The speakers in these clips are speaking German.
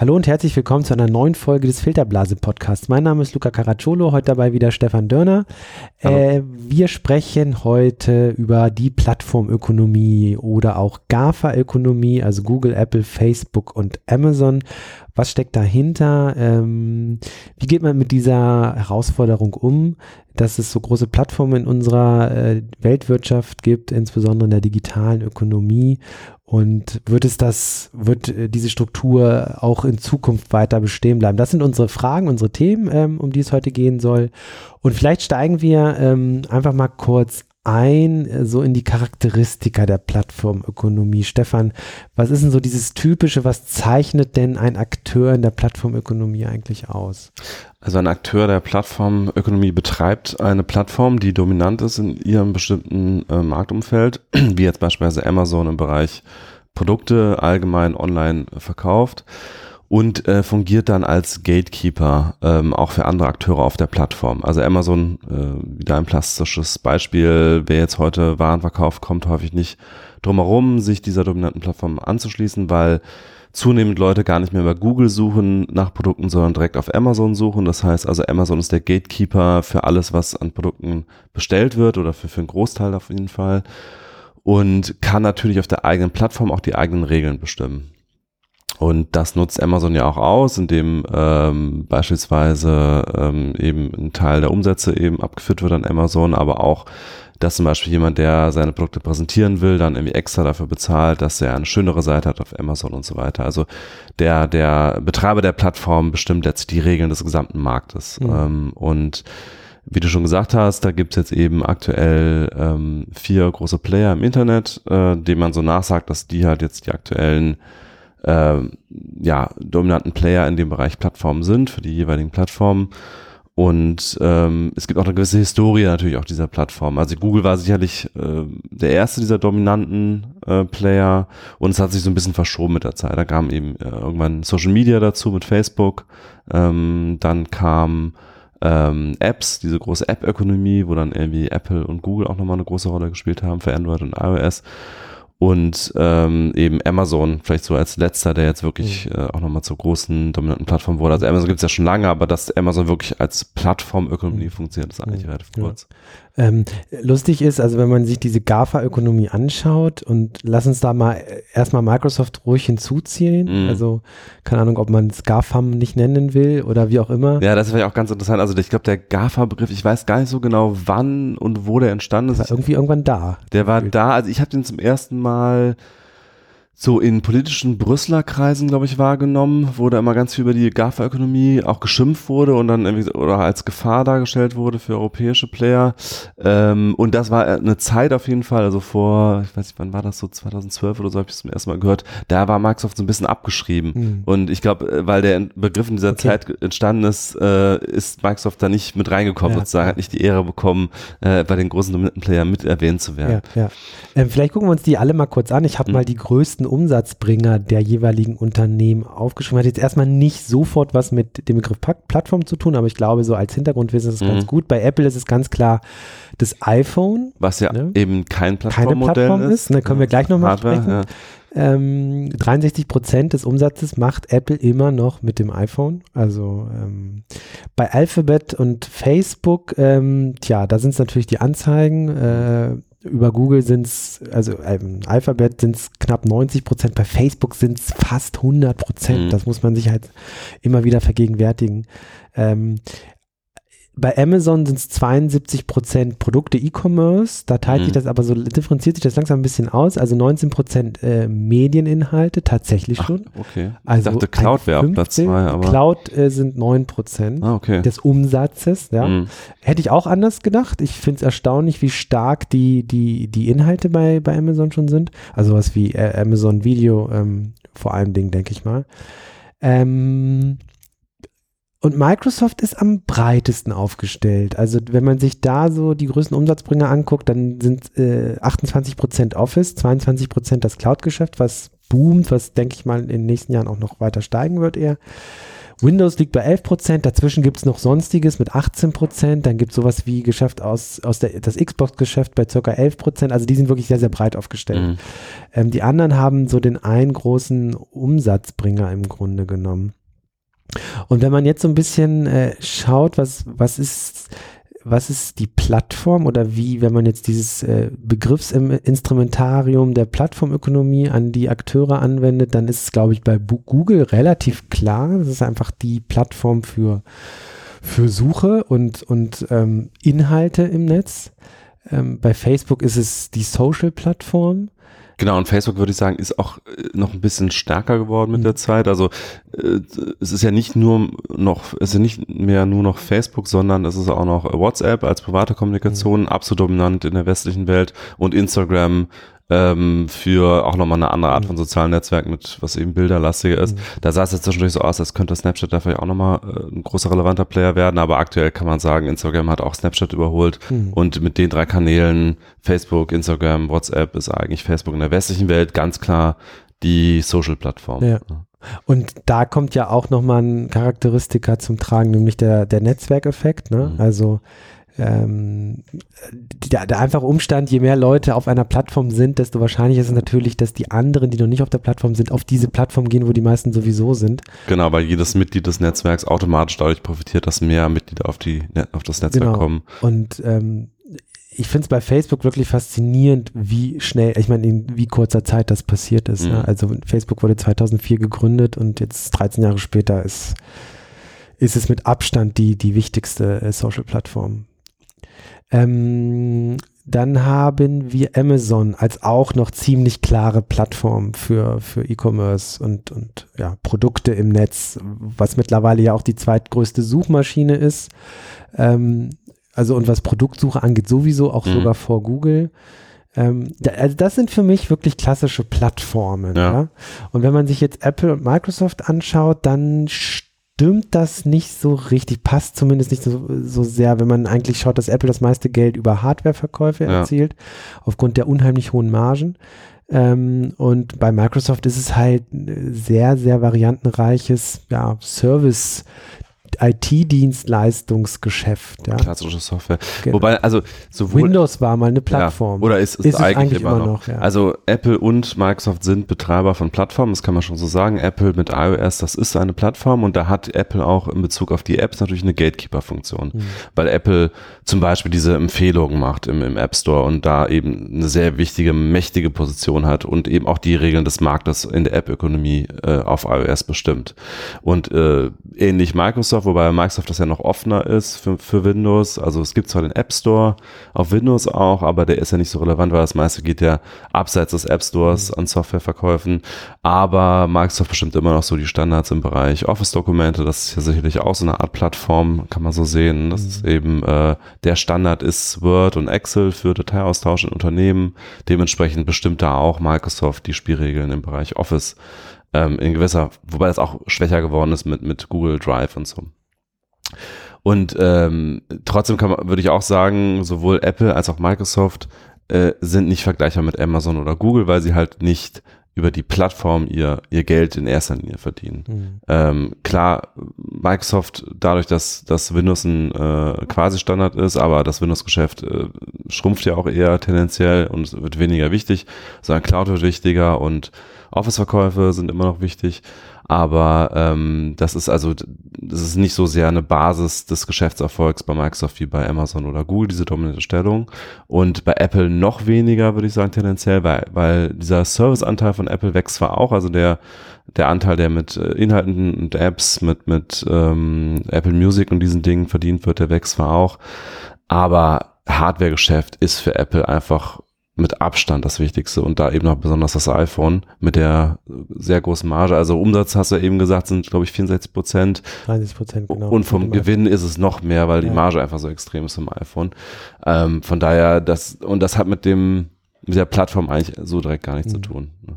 Hallo und herzlich willkommen zu einer neuen Folge des Filterblase Podcasts. Mein Name ist Luca Caracciolo, heute dabei wieder Stefan Dörner. Äh, wir sprechen heute über die Plattformökonomie oder auch GAFA-Ökonomie, also Google, Apple, Facebook und Amazon. Was steckt dahinter? Ähm, wie geht man mit dieser Herausforderung um, dass es so große Plattformen in unserer äh, Weltwirtschaft gibt, insbesondere in der digitalen Ökonomie? Und wird es das, wird äh, diese Struktur auch in Zukunft weiter bestehen bleiben? Das sind unsere Fragen, unsere Themen, ähm, um die es heute gehen soll. Und vielleicht steigen wir ähm, einfach mal kurz ein, äh, so in die Charakteristika der Plattformökonomie. Stefan, was ist denn so dieses Typische, was zeichnet denn ein Akteur in der Plattformökonomie eigentlich aus? Also ein Akteur der Plattformökonomie betreibt eine Plattform, die dominant ist in ihrem bestimmten äh, Marktumfeld, wie jetzt beispielsweise Amazon im Bereich Produkte allgemein online verkauft und äh, fungiert dann als Gatekeeper ähm, auch für andere Akteure auf der Plattform. Also Amazon, äh, wieder ein plastisches Beispiel, wer jetzt heute Waren verkauft, kommt häufig nicht drumherum, sich dieser dominanten Plattform anzuschließen, weil zunehmend Leute gar nicht mehr über Google suchen nach Produkten, sondern direkt auf Amazon suchen. Das heißt also, Amazon ist der Gatekeeper für alles, was an Produkten bestellt wird oder für, für einen Großteil auf jeden Fall und kann natürlich auf der eigenen Plattform auch die eigenen Regeln bestimmen. Und das nutzt Amazon ja auch aus, indem ähm, beispielsweise ähm, eben ein Teil der Umsätze eben abgeführt wird an Amazon, aber auch, dass zum Beispiel jemand, der seine Produkte präsentieren will, dann irgendwie extra dafür bezahlt, dass er eine schönere Seite hat auf Amazon und so weiter. Also der, der Betreiber der Plattform bestimmt letztlich die Regeln des gesamten Marktes. Mhm. Ähm, und wie du schon gesagt hast, da gibt's jetzt eben aktuell ähm, vier große Player im Internet, äh, denen man so nachsagt, dass die halt jetzt die aktuellen äh, ja, dominanten Player in dem Bereich Plattformen sind, für die jeweiligen Plattformen. Und ähm, es gibt auch eine gewisse Historie natürlich auch dieser Plattform. Also Google war sicherlich äh, der erste dieser dominanten äh, Player und es hat sich so ein bisschen verschoben mit der Zeit. Da kam eben äh, irgendwann Social Media dazu mit Facebook. Ähm, dann kam ähm, Apps, diese große App-Ökonomie, wo dann irgendwie Apple und Google auch nochmal eine große Rolle gespielt haben für Android und iOS und ähm, eben Amazon vielleicht so als letzter, der jetzt wirklich mhm. äh, auch nochmal zur großen dominanten Plattform wurde. Also Amazon gibt's ja schon lange, aber dass Amazon wirklich als Plattformökonomie mhm. funktioniert, ist eigentlich mhm. relativ kurz. Ja. Ähm, lustig ist, also wenn man sich diese GAFA-Ökonomie anschaut und lass uns da mal äh, erstmal Microsoft ruhig hinzuziehen. Mhm. Also keine Ahnung, ob man es GAFAM nicht nennen will oder wie auch immer. Ja, das ist vielleicht auch ganz interessant. Also ich glaube, der GAFA-Begriff, ich weiß gar nicht so genau, wann und wo der entstanden ist. War irgendwie irgendwann da. Der war da, also ich habe den zum ersten Mal mal so in politischen Brüsseler Kreisen, glaube ich, wahrgenommen, wo da immer ganz viel über die GAFA-Ökonomie auch geschimpft wurde und dann irgendwie oder als Gefahr dargestellt wurde für europäische Player. Ähm, und das war eine Zeit auf jeden Fall, also vor, ich weiß nicht, wann war das so, 2012 oder so, habe ich es zum ersten Mal gehört, da war Microsoft so ein bisschen abgeschrieben. Mhm. Und ich glaube, äh, weil der Begriff in dieser okay. Zeit entstanden ist, äh, ist Microsoft da nicht mit reingekommen, ja. sozusagen, hat nicht die Ehre bekommen, äh, bei den großen dominanten Playern mit erwähnt zu werden. Ja, ja. Ähm, vielleicht gucken wir uns die alle mal kurz an. Ich habe mhm. mal die größten Umsatzbringer der jeweiligen Unternehmen aufgeschrieben. Hat jetzt erstmal nicht sofort was mit dem Begriff Plattform zu tun, aber ich glaube, so als Hintergrundwissen ist es mhm. ganz gut. Bei Apple ist es ganz klar das iPhone. Was ja ne? eben kein Plattformmodell Keine Plattform ist. ist. Da können wir gleich nochmal sprechen. Ja. Ähm, 63 Prozent des Umsatzes macht Apple immer noch mit dem iPhone. Also ähm, bei Alphabet und Facebook, ähm, tja, da sind es natürlich die Anzeigen. Äh, über Google sind es, also ähm, Alphabet sind es knapp 90 Prozent, bei Facebook sind es fast 100 Prozent. Mhm. Das muss man sich halt immer wieder vergegenwärtigen. Ähm, bei Amazon sind es 72 Prozent Produkte E-Commerce. Da teilt mhm. sich das aber so, differenziert sich das langsam ein bisschen aus. Also 19 Prozent äh, Medieninhalte tatsächlich schon. Ach, okay. Also ich dachte, Cloud wäre auf Platz zwei. Aber Cloud äh, sind 9 Prozent ah, okay. des Umsatzes. Ja. Mhm. Hätte ich auch anders gedacht. Ich finde es erstaunlich, wie stark die, die, die Inhalte bei, bei Amazon schon sind. Also was wie äh, Amazon Video ähm, vor allem Dingen, denke ich mal. Ähm, und Microsoft ist am breitesten aufgestellt. Also wenn man sich da so die größten Umsatzbringer anguckt, dann sind äh, 28% Office, 22% das Cloud-Geschäft, was boomt, was denke ich mal in den nächsten Jahren auch noch weiter steigen wird eher. Windows liegt bei 11 Prozent, dazwischen gibt es noch Sonstiges mit 18 Prozent, dann gibt es sowas wie Geschäft aus, aus der, das Xbox-Geschäft bei circa 11 Prozent, also die sind wirklich sehr, sehr breit aufgestellt. Mhm. Ähm, die anderen haben so den einen großen Umsatzbringer im Grunde genommen. Und wenn man jetzt so ein bisschen äh, schaut, was, was ist was ist die Plattform oder wie, wenn man jetzt dieses äh, Begriffsinstrumentarium der Plattformökonomie an die Akteure anwendet, dann ist es, glaube ich, bei Google relativ klar. Das ist einfach die Plattform für, für Suche und, und ähm, Inhalte im Netz. Ähm, bei Facebook ist es die Social-Plattform. Genau, und Facebook würde ich sagen, ist auch äh, noch ein bisschen stärker geworden mit der Zeit. Also äh, es ist ja nicht nur noch, es ist ja nicht mehr nur noch Facebook, sondern es ist auch noch WhatsApp als private Kommunikation, mhm. absolut dominant in der westlichen Welt und Instagram ähm, für auch nochmal eine andere Art von sozialen Netzwerken mit, was eben bilderlastiger ist. Mhm. Da sah es jetzt zwischendurch so aus, als könnte Snapchat da vielleicht auch nochmal äh, ein großer relevanter Player werden, aber aktuell kann man sagen, Instagram hat auch Snapchat überholt mhm. und mit den drei Kanälen, Facebook, Instagram, WhatsApp, ist eigentlich Facebook in der westlichen Welt ganz klar die Social-Plattform. Ja. Und da kommt ja auch nochmal ein Charakteristika zum Tragen, nämlich der, der Netzwerkeffekt. Ne? Mhm. Also ähm, der, der einfache Umstand, je mehr Leute auf einer Plattform sind, desto wahrscheinlicher ist es natürlich, dass die anderen, die noch nicht auf der Plattform sind, auf diese Plattform gehen, wo die meisten sowieso sind. Genau, weil jedes Mitglied des Netzwerks automatisch dadurch profitiert, dass mehr Mitglieder auf, die, auf das Netzwerk genau. kommen. Und ähm, ich finde es bei Facebook wirklich faszinierend, wie schnell, ich meine, in wie kurzer Zeit das passiert ist. Ne? Mhm. Ne? Also Facebook wurde 2004 gegründet und jetzt 13 Jahre später ist, ist es mit Abstand die, die wichtigste äh, Social-Plattform. Ähm, dann haben wir Amazon als auch noch ziemlich klare Plattform für, für E-Commerce und, und ja, Produkte im Netz, was mittlerweile ja auch die zweitgrößte Suchmaschine ist. Ähm, also und was Produktsuche angeht, sowieso auch mhm. sogar vor Google. Ähm, da, also das sind für mich wirklich klassische Plattformen. Ja. ja. Und wenn man sich jetzt Apple und Microsoft anschaut, dann stimmt das nicht so richtig, passt zumindest nicht so, so sehr, wenn man eigentlich schaut, dass Apple das meiste Geld über Hardwareverkäufe ja. erzielt, aufgrund der unheimlich hohen Margen. Ähm, und bei Microsoft ist es halt sehr, sehr variantenreiches ja, Service IT-Dienstleistungsgeschäft. Ja. Klassische Software. Genau. Wobei, also sowohl Windows war mal eine Plattform. Ja, oder ist, ist, ist es eigentlich, eigentlich immer noch. noch ja. Also Apple und Microsoft sind Betreiber von Plattformen, das kann man schon so sagen. Apple mit iOS, das ist eine Plattform und da hat Apple auch in Bezug auf die Apps natürlich eine Gatekeeper-Funktion, mhm. weil Apple zum Beispiel diese Empfehlungen macht im, im App Store und da eben eine sehr wichtige, mächtige Position hat und eben auch die Regeln des Marktes in der App-Ökonomie äh, auf iOS bestimmt. Und äh, ähnlich Microsoft, wobei Microsoft das ja noch offener ist für, für Windows. Also es gibt zwar den App Store auf Windows auch, aber der ist ja nicht so relevant, weil das meiste geht ja abseits des App Stores mhm. an Softwareverkäufen. Aber Microsoft bestimmt immer noch so die Standards im Bereich Office-Dokumente. Das ist ja sicherlich auch so eine Art Plattform, kann man so sehen. Das mhm. ist eben äh, der Standard ist Word und Excel für Dateiaustausch in Unternehmen. Dementsprechend bestimmt da auch Microsoft die Spielregeln im Bereich Office ähm, in gewisser, wobei das auch schwächer geworden ist mit, mit Google Drive und so. Und ähm, trotzdem kann man, würde ich auch sagen, sowohl Apple als auch Microsoft äh, sind nicht vergleichbar mit Amazon oder Google, weil sie halt nicht über die Plattform ihr, ihr Geld in erster Linie verdienen. Mhm. Ähm, klar, Microsoft, dadurch, dass, dass Windows ein äh, Quasi-Standard ist, aber das Windows-Geschäft äh, schrumpft ja auch eher tendenziell und wird weniger wichtig, sondern Cloud wird wichtiger und Office-Verkäufe sind immer noch wichtig. Aber ähm, das ist also, das ist nicht so sehr eine Basis des Geschäftserfolgs bei Microsoft wie bei Amazon oder Google, diese dominante Stellung. Und bei Apple noch weniger, würde ich sagen, tendenziell, weil, weil dieser Serviceanteil von Apple wächst zwar auch, also der, der Anteil, der mit äh, Inhalten und Apps, mit, mit ähm, Apple Music und diesen Dingen verdient wird, der wächst zwar auch. Aber Hardware-Geschäft ist für Apple einfach mit Abstand das Wichtigste und da eben noch besonders das iPhone mit der sehr großen Marge. Also Umsatz hast du eben gesagt, sind glaube ich 64 Prozent. 30 Prozent, genau. Und vom Gewinn ist es noch mehr, weil die Marge einfach so extrem ist im iPhone. Ähm, von daher, das, und das hat mit dem, mit der Plattform eigentlich so direkt gar nichts mhm. zu tun. Ne?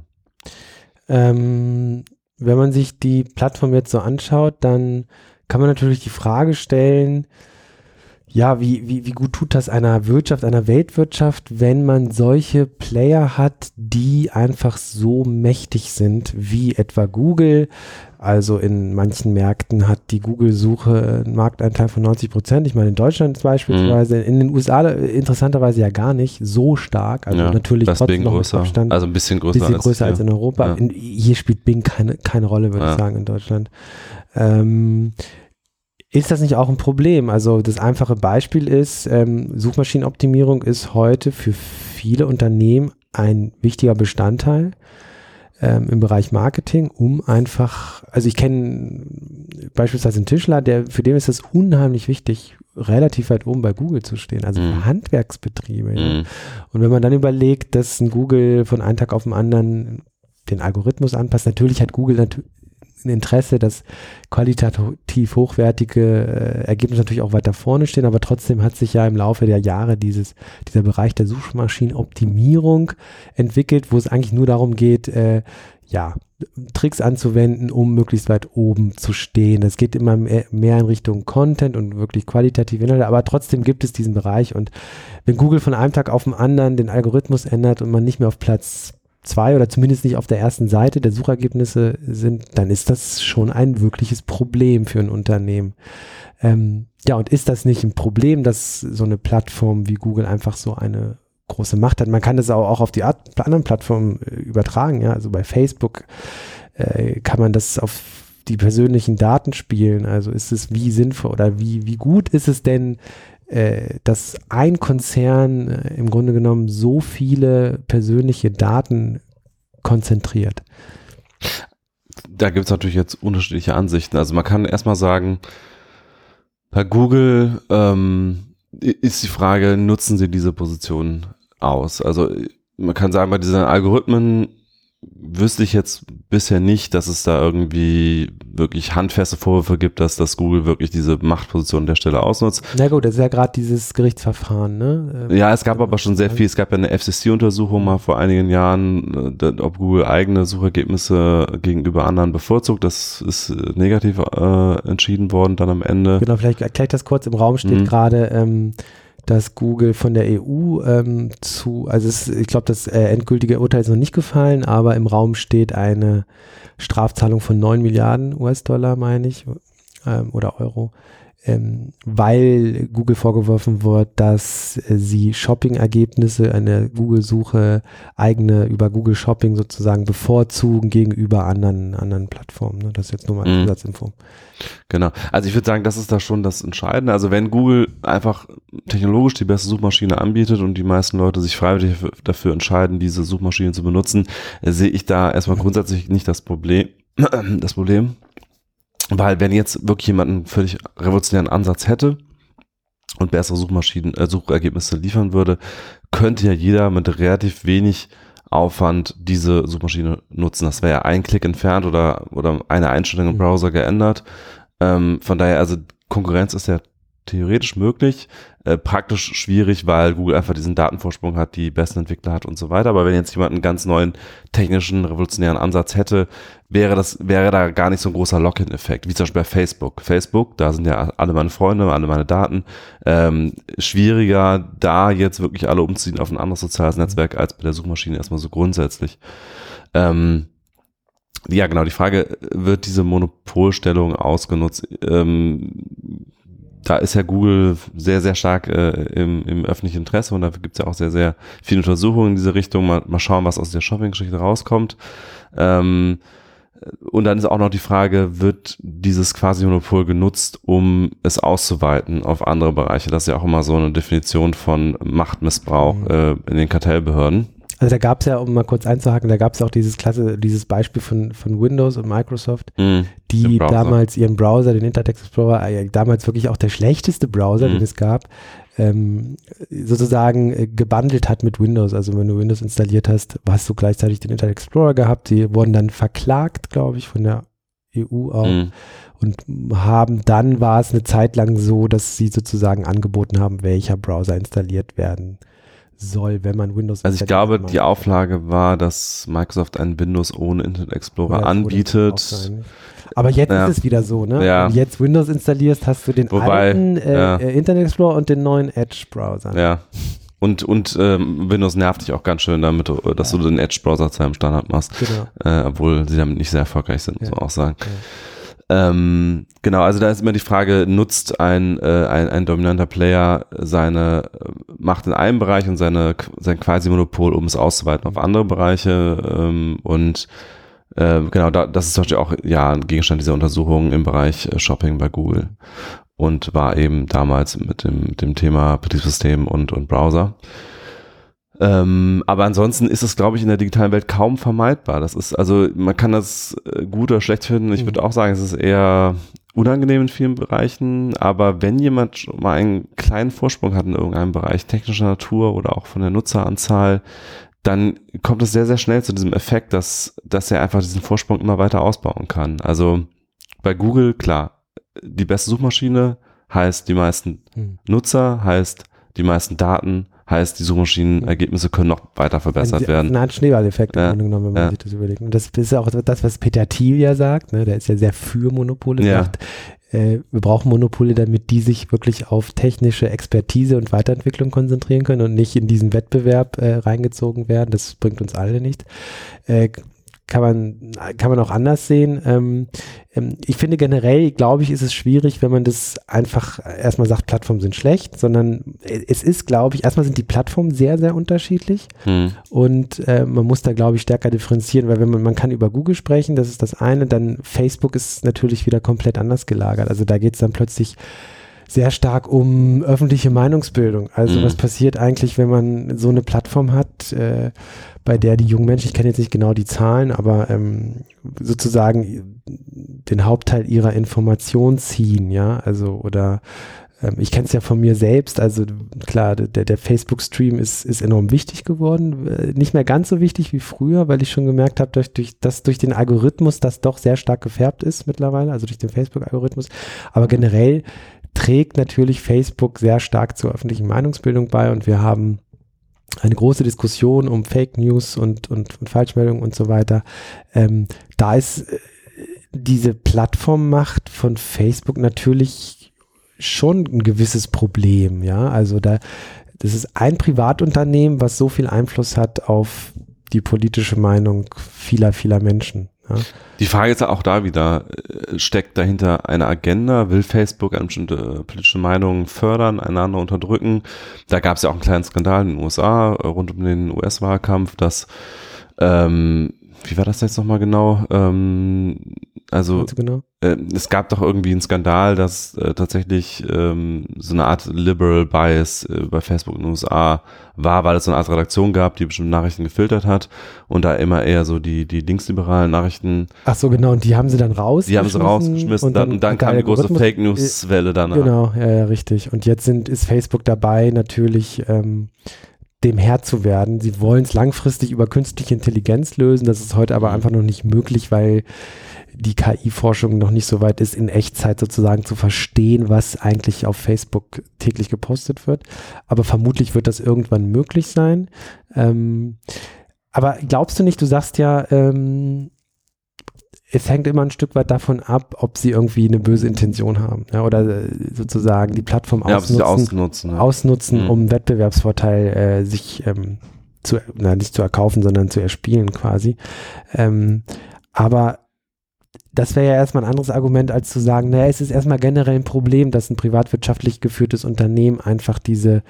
Ähm, wenn man sich die Plattform jetzt so anschaut, dann kann man natürlich die Frage stellen, ja, wie, wie, wie gut tut das einer Wirtschaft, einer Weltwirtschaft, wenn man solche Player hat, die einfach so mächtig sind, wie etwa Google. Also in manchen Märkten hat die Google-Suche einen Markteinteil von 90 Prozent. Ich meine, in Deutschland beispielsweise, mhm. in den USA interessanterweise ja gar nicht so stark. Also ja, natürlich trotzdem noch größer. Abstand, also ein bisschen größer, bisschen größer als, als, in Europa. Ja. In, hier spielt Bing keine, keine Rolle, würde ja. ich sagen, in Deutschland. Ähm, ist das nicht auch ein Problem? Also das einfache Beispiel ist, ähm, Suchmaschinenoptimierung ist heute für viele Unternehmen ein wichtiger Bestandteil ähm, im Bereich Marketing, um einfach, also ich kenne beispielsweise einen Tischler, der für den ist es unheimlich wichtig, relativ weit oben bei Google zu stehen, also mhm. Handwerksbetriebe. Ja. Mhm. Und wenn man dann überlegt, dass ein Google von einem Tag auf den anderen den Algorithmus anpasst, natürlich hat Google natürlich ein Interesse, dass qualitativ hochwertige äh, Ergebnisse natürlich auch weiter vorne stehen, aber trotzdem hat sich ja im Laufe der Jahre dieses, dieser Bereich der Suchmaschinenoptimierung entwickelt, wo es eigentlich nur darum geht, äh, ja, Tricks anzuwenden, um möglichst weit oben zu stehen. Es geht immer mehr in Richtung Content und wirklich qualitative Inhalte, aber trotzdem gibt es diesen Bereich und wenn Google von einem Tag auf den anderen den Algorithmus ändert und man nicht mehr auf Platz zwei oder zumindest nicht auf der ersten Seite der Suchergebnisse sind, dann ist das schon ein wirkliches Problem für ein Unternehmen. Ähm, ja, und ist das nicht ein Problem, dass so eine Plattform wie Google einfach so eine große Macht hat? Man kann das auch, auf die anderen Plattformen äh, übertragen, ja, also bei Facebook äh, kann man das auf die persönlichen Daten spielen. Also ist es wie sinnvoll oder wie, wie gut ist es denn, dass ein Konzern äh, im Grunde genommen so viele persönliche Daten konzentriert. Da gibt es natürlich jetzt unterschiedliche Ansichten. Also man kann erstmal sagen, bei Google ähm, ist die Frage, nutzen sie diese Position aus? Also man kann sagen, bei diesen Algorithmen wüsste ich jetzt bisher nicht, dass es da irgendwie wirklich handfeste Vorwürfe gibt, dass das Google wirklich diese Machtposition der Stelle ausnutzt. Na gut, das ist ja gerade dieses Gerichtsverfahren, ne? Ähm, ja, es gab aber schon sehr viel. Es gab ja eine FCC-Untersuchung mal vor einigen Jahren, äh, ob Google eigene Suchergebnisse gegenüber anderen bevorzugt. Das ist äh, negativ äh, entschieden worden dann am Ende. Genau, vielleicht erkläre ich das kurz. Im Raum steht mhm. gerade, ähm, dass Google von der EU ähm, zu, also es, ich glaube, das äh, endgültige Urteil ist noch nicht gefallen, aber im Raum steht eine Strafzahlung von 9 Milliarden US-Dollar, meine ich, ähm, oder Euro, ähm, weil Google vorgeworfen wird, dass äh, sie Shopping-Ergebnisse, eine Google-Suche, eigene über Google Shopping sozusagen bevorzugen gegenüber anderen, anderen Plattformen. Ne? Das ist jetzt nur mal eine mhm. Zusatzinfo. Genau. Also ich würde sagen, das ist da schon das Entscheidende. Also wenn Google einfach technologisch die beste Suchmaschine anbietet und die meisten Leute sich freiwillig dafür entscheiden, diese Suchmaschine zu benutzen, äh, sehe ich da erstmal grundsätzlich nicht das Problem. Das Problem. Weil wenn jetzt wirklich jemand einen völlig revolutionären Ansatz hätte und bessere Suchmaschinen, äh, Suchergebnisse liefern würde, könnte ja jeder mit relativ wenig Aufwand diese Suchmaschine nutzen. Das wäre ja ein Klick entfernt oder, oder eine Einstellung im mhm. Browser geändert. Ähm, von daher, also Konkurrenz ist ja theoretisch möglich, äh, praktisch schwierig, weil Google einfach diesen Datenvorsprung hat, die besten Entwickler hat und so weiter. Aber wenn jetzt jemand einen ganz neuen technischen, revolutionären Ansatz hätte, wäre das, wäre da gar nicht so ein großer Lock-in-Effekt, wie zum Beispiel bei Facebook. Facebook, da sind ja alle meine Freunde, alle meine Daten. Ähm, schwieriger, da jetzt wirklich alle umziehen auf ein anderes soziales Netzwerk als bei der Suchmaschine erstmal so grundsätzlich. Ähm, ja, genau, die Frage, wird diese Monopolstellung ausgenutzt? Ähm, da ist ja Google sehr, sehr stark äh, im, im öffentlichen Interesse und dafür gibt es ja auch sehr, sehr viele Untersuchungen in diese Richtung. Mal, mal schauen, was aus der Shopping-Geschichte rauskommt. Ähm, und dann ist auch noch die Frage, wird dieses Quasi-Monopol genutzt, um es auszuweiten auf andere Bereiche? Das ist ja auch immer so eine Definition von Machtmissbrauch mhm. äh, in den Kartellbehörden. Also da gab es ja, um mal kurz einzuhaken, da gab es auch dieses Klasse, dieses Beispiel von, von Windows und Microsoft, mm, die damals ihren Browser, den Internet Explorer, äh, damals wirklich auch der schlechteste Browser, mm. den es gab, ähm, sozusagen äh, gebundelt hat mit Windows. Also wenn du Windows installiert hast, hast du gleichzeitig den Internet Explorer gehabt. Die wurden dann verklagt, glaube ich, von der EU auch. Mm. Und haben dann war es eine Zeit lang so, dass sie sozusagen angeboten haben, welcher Browser installiert werden soll, wenn man Windows Also ich glaube, die Auflage war, dass Microsoft ein Windows ohne Internet Explorer Oder anbietet. Aber jetzt Ja. ist es wieder so, ne? Ja. Wenn du jetzt Windows installierst, hast du den Wobei, alten äh, ja. äh, Internet Explorer und den neuen Edge-Browser. Ja. Und, und ähm, Windows nervt dich auch ganz schön damit, äh, dass du den Edge-Browser zu einem Standard machst, Genau. äh, obwohl sie damit nicht sehr erfolgreich sind, muss Ja. man auch sagen. Ähm, genau, also da ist immer die Frage, nutzt ein, äh, ein, ein dominanter Player seine äh, Macht in einem Bereich und seine, sein Quasi-Monopol, um es auszuweiten auf andere Bereiche ähm, und äh, genau, da, das ist zum Beispiel auch ja ein Gegenstand dieser Untersuchung im Bereich äh, Shopping bei Google und war eben damals mit dem, dem Thema Betriebssystem und, und Browser. Ähm, aber ansonsten ist es, glaube ich, in der digitalen Welt kaum vermeidbar. Das ist, also man kann das äh, gut oder schlecht finden. Ich würde auch sagen, es ist eher unangenehm in vielen Bereichen. Aber wenn jemand mal einen kleinen Vorsprung hat in irgendeinem Bereich technischer Natur oder auch von der Nutzeranzahl, dann kommt es sehr, sehr schnell zu diesem Effekt, dass, dass er einfach diesen Vorsprung immer weiter ausbauen kann. Also bei Google, klar, die beste Suchmaschine heißt die meisten Hm. Nutzer, heißt die meisten Daten, heißt die Suchmaschinenergebnisse können noch weiter verbessert Ein- werden. Eine Art Schneeballeffekt Ja, im Grunde genommen, wenn man ja. sich das überlegt. Und das ist ja auch das, was Peter Thiel ja sagt, ne? der ist ja sehr für Monopole, Ja. sagt, äh, wir brauchen Monopole, damit die sich wirklich auf technische Expertise und Weiterentwicklung konzentrieren können und nicht in diesen Wettbewerb äh, reingezogen werden. Das bringt uns alle nicht. Äh, kann man, kann man auch anders sehen. Ähm, ähm, ich finde generell, glaube ich, ist es schwierig, wenn man das einfach erstmal sagt, Plattformen sind schlecht, sondern es ist, glaube ich, erstmal sind die Plattformen sehr, sehr unterschiedlich. Hm. Und äh, man muss da, glaube ich, stärker differenzieren, weil wenn man, man kann über Google sprechen, das ist das eine, dann Facebook ist natürlich wieder komplett anders gelagert. Also da geht es dann plötzlich sehr stark um öffentliche Meinungsbildung. Also Mhm. was passiert eigentlich, wenn man so eine Plattform hat, äh, bei der die jungen Menschen, ich kenne jetzt nicht genau die Zahlen, aber ähm, sozusagen den Hauptteil ihrer Information ziehen, ja, also oder ähm, ich kenne es ja von mir selbst, also klar, der, der Facebook-Stream ist, ist enorm wichtig geworden, äh, nicht mehr ganz so wichtig wie früher, weil ich schon gemerkt habe, durch, durch, dass durch den Algorithmus das doch sehr stark gefärbt ist mittlerweile, also durch den Facebook-Algorithmus, aber generell trägt natürlich Facebook sehr stark zur öffentlichen Meinungsbildung bei und wir haben eine große Diskussion um Fake News und, und, und Falschmeldungen und so weiter. Ähm, da ist äh, diese Plattformmacht von Facebook natürlich schon ein gewisses Problem, ja. Also da, das ist ein Privatunternehmen, was so viel Einfluss hat auf die politische Meinung vieler, vieler Menschen. Ja. Die Frage ist auch da wieder, äh, steckt dahinter eine Agenda? Will Facebook eine bestimmte äh, politische Meinung fördern, einander unterdrücken? Da gab es ja auch einen kleinen Skandal in den USA äh, rund um den US-Wahlkampf, dass, ähm, wie war das jetzt nochmal genau? Ähm, also genau? äh, es gab doch irgendwie einen Skandal, dass äh, tatsächlich ähm, so eine Art Liberal Bias äh, bei Facebook in den USA war, weil es so eine Art Redaktion gab, die bestimmte Nachrichten gefiltert hat und da immer eher so die, die linksliberalen Nachrichten, Ach so, genau. Und die haben sie dann raus. die haben sie rausgeschmissen und dann, und dann kam die große Fake News Welle danach. Genau, ja, ja, richtig. Und jetzt sind, ist Facebook dabei, natürlich ähm, dem Herr zu werden. Sie wollen es langfristig über künstliche Intelligenz lösen. Das ist heute aber einfach noch nicht möglich, weil die KI-Forschung noch nicht so weit ist, in Echtzeit sozusagen zu verstehen, was eigentlich auf Facebook täglich gepostet wird. Aber vermutlich wird das irgendwann möglich sein. Ähm, aber glaubst du nicht, du sagst ja, ähm, es hängt immer ein Stück weit davon ab, ob sie irgendwie eine böse Intention haben ja, oder äh, sozusagen die Plattform Ja, ausnutzen, ausnutzen. Ja. ausnutzen Mhm. um Wettbewerbsvorteil äh, sich ähm, zu, na, nicht zu erkaufen, sondern zu erspielen quasi. Ähm, aber das wäre ja erstmal ein anderes Argument, als zu sagen, naja, es ist erstmal generell ein Problem, dass ein privatwirtschaftlich geführtes Unternehmen einfach diese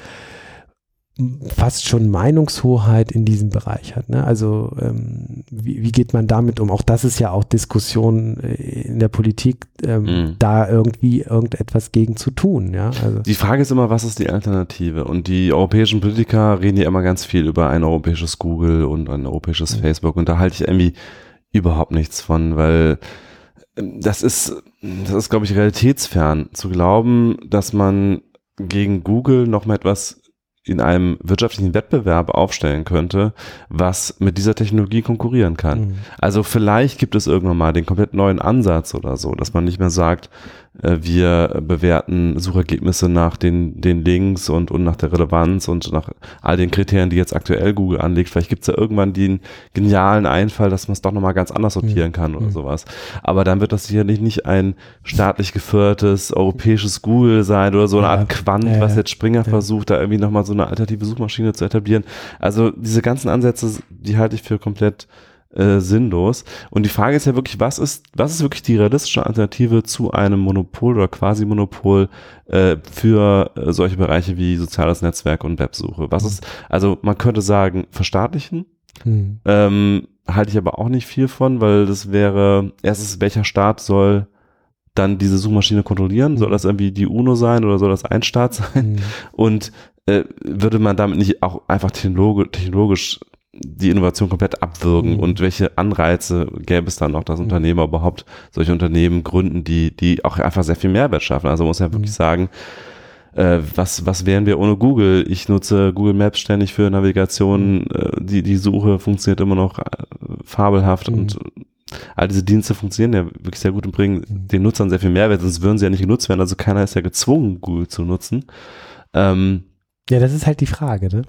fast schon Meinungshoheit in diesem Bereich hat. Ne? Also ähm, wie, wie geht man damit um? Auch das ist ja auch Diskussion äh, in der Politik, ähm, Mhm. da irgendwie irgendetwas gegen zu tun. Ja, also Die Frage ist immer, was ist die Alternative? Und die europäischen Politiker reden ja immer ganz viel über ein europäisches Google und ein europäisches Mhm. Facebook. Und da halte ich irgendwie überhaupt nichts von, weil das ist, das ist, glaube ich, realitätsfern zu glauben, dass man gegen Google noch mal etwas in einem wirtschaftlichen Wettbewerb aufstellen könnte, was mit dieser Technologie konkurrieren kann. Mhm. Also vielleicht gibt es irgendwann mal den komplett neuen Ansatz oder so, dass man nicht mehr sagt, wir bewerten Suchergebnisse nach den, den Links und, und nach der Relevanz und nach all den Kriterien, die jetzt aktuell Google anlegt. Vielleicht gibt es ja irgendwann den genialen Einfall, dass man es doch nochmal ganz anders sortieren mhm. kann oder mhm. sowas. Aber dann wird das sicherlich nicht ein staatlich gefördertes europäisches Google sein oder so eine Art Quant, ja, was jetzt Springer ja. versucht, da irgendwie nochmal so eine alternative Suchmaschine zu etablieren. Also diese ganzen Ansätze, die halte ich für komplett äh, sinnlos. Und die Frage ist ja wirklich, was ist, was ist wirklich die realistische Alternative zu einem Monopol oder Quasi-Monopol äh, für äh, solche Bereiche wie soziales Netzwerk und Websuche? Was ist, also man könnte sagen, verstaatlichen. Hm. Ähm, halte ich aber auch nicht viel von, weil das wäre, erstens, welcher Staat soll dann diese Suchmaschine kontrollieren? Soll hm. das irgendwie die UNO sein oder soll das ein Staat sein? Mhm. Und äh, würde man damit nicht auch einfach technologisch, technologisch die Innovation komplett abwürgen mhm. und welche Anreize gäbe es dann noch, dass mhm. Unternehmer überhaupt solche Unternehmen gründen, die, die auch einfach sehr viel Mehrwert schaffen. Also man muss ja wirklich mhm. sagen, äh, was, was wären wir ohne Google? Ich nutze Google Maps ständig für Navigation, mhm. äh, die, die Suche funktioniert immer noch äh, fabelhaft mhm. und all diese Dienste funktionieren ja wirklich sehr gut und bringen mhm. den Nutzern sehr viel Mehrwert, sonst würden sie ja nicht genutzt werden. Also keiner ist ja gezwungen, Google zu nutzen. Ähm, ja, das ist halt die Frage, ne?